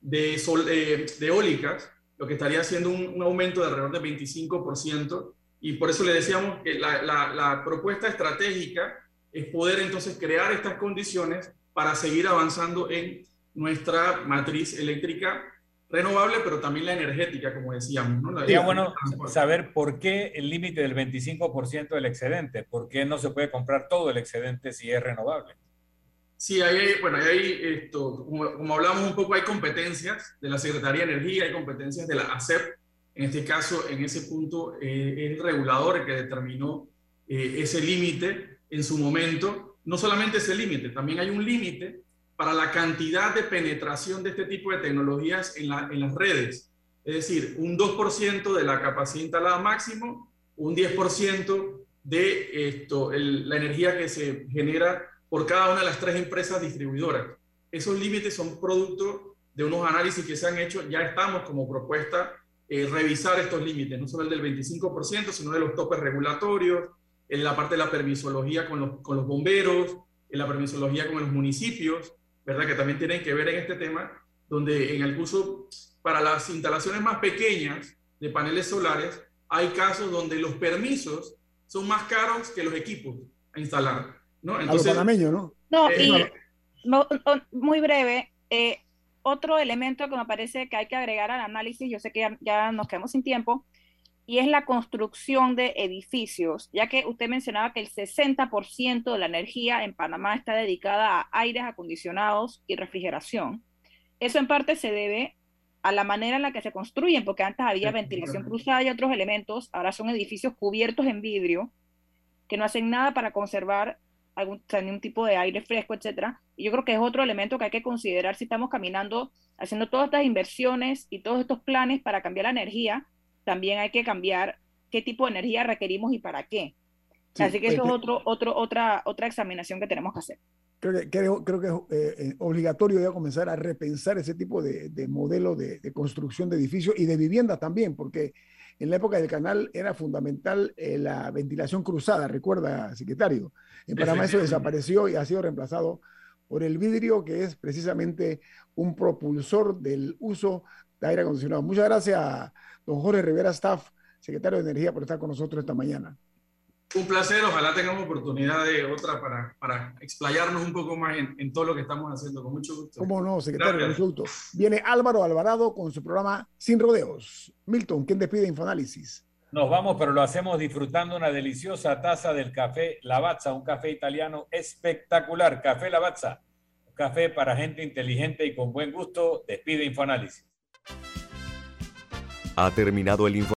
E: de, sol, de eólicas, lo que estaría haciendo un, aumento de alrededor del 25%. Y por eso le decíamos que la propuesta estratégica es poder entonces crear estas condiciones para seguir avanzando en nuestra matriz eléctrica renovable, pero también la energética, como decíamos. ¿no?
C: Sería bueno saber por qué el límite del 25% del excedente, por qué no se puede comprar todo el excedente si es renovable.
E: Sí, hay, bueno, hay esto, como, hablamos un poco, hay competencias de la Secretaría de Energía, hay competencias de la ACEP. En este caso, en ese punto, eh, es el regulador que determinó eh, ese límite en su momento. No solamente ese límite, también hay un límite para la cantidad de penetración de este tipo de tecnologías en, la, en las redes. Es decir, un 2% de la capacidad instalada máximo, un 10% de esto, la energía que se genera por cada una de las tres empresas distribuidoras. Esos límites son producto de unos análisis que se han hecho. Ya estamos como propuesta eh, revisar estos límites, no solo el del 25%, sino de los topes regulatorios, en la parte de la permisología con los, con los bomberos, en la permisología con los municipios, ¿verdad? Que también tienen que ver en este tema, donde en el curso, para las instalaciones más pequeñas de paneles solares, hay casos donde los permisos son más caros que los equipos a instalar. ¿no?
B: Entonces, a ¿no?
D: No, eh, y muy breve, eh, otro elemento que me parece que hay que agregar al análisis, yo sé que ya, nos quedamos sin tiempo, y es la construcción de edificios, ya que usted mencionaba que el 60% de la energía en Panamá está dedicada a aires acondicionados y refrigeración. Eso en parte se debe a la manera en la que se construyen, porque antes había ventilación cruzada y otros elementos, ahora son edificios cubiertos en vidrio que no hacen nada para conservar algún, ningún tipo de aire fresco, etcétera. Y yo creo que es otro elemento que hay que considerar si estamos caminando, haciendo todas estas inversiones y todos estos planes para cambiar la energía, también hay que cambiar qué tipo de energía requerimos y para qué. Así que eso es otro, otro, otra, otra examinación que tenemos que hacer.
B: Creo que, creo, creo que es eh, eh, obligatorio ya comenzar a repensar ese tipo de, de modelo de, de, construcción de edificios y de vivienda también, porque en la época del canal era fundamental eh, la ventilación cruzada, recuerda, secretario. En Panamá eso desapareció y ha sido reemplazado por el vidrio, que es precisamente un propulsor del uso de aire acondicionado. Muchas gracias, don Jorge Rivera Staff, secretario de Energía, por estar con nosotros esta mañana.
E: Un placer, ojalá tengamos oportunidad de otra para, para explayarnos un poco más en, en, todo lo que estamos haciendo, con mucho gusto.
B: ¿Cómo no, secretario? Con mucho gusto. Viene Álvaro Alvarado con su programa Sin Rodeos. Milton, ¿quién despide Infoanálisis?
C: Nos vamos, pero lo hacemos disfrutando una deliciosa taza del café Lavazza, un café italiano espectacular. Café Lavazza, un café para gente inteligente y con buen gusto. Despide Infoanálisis.
A: Ha terminado el Info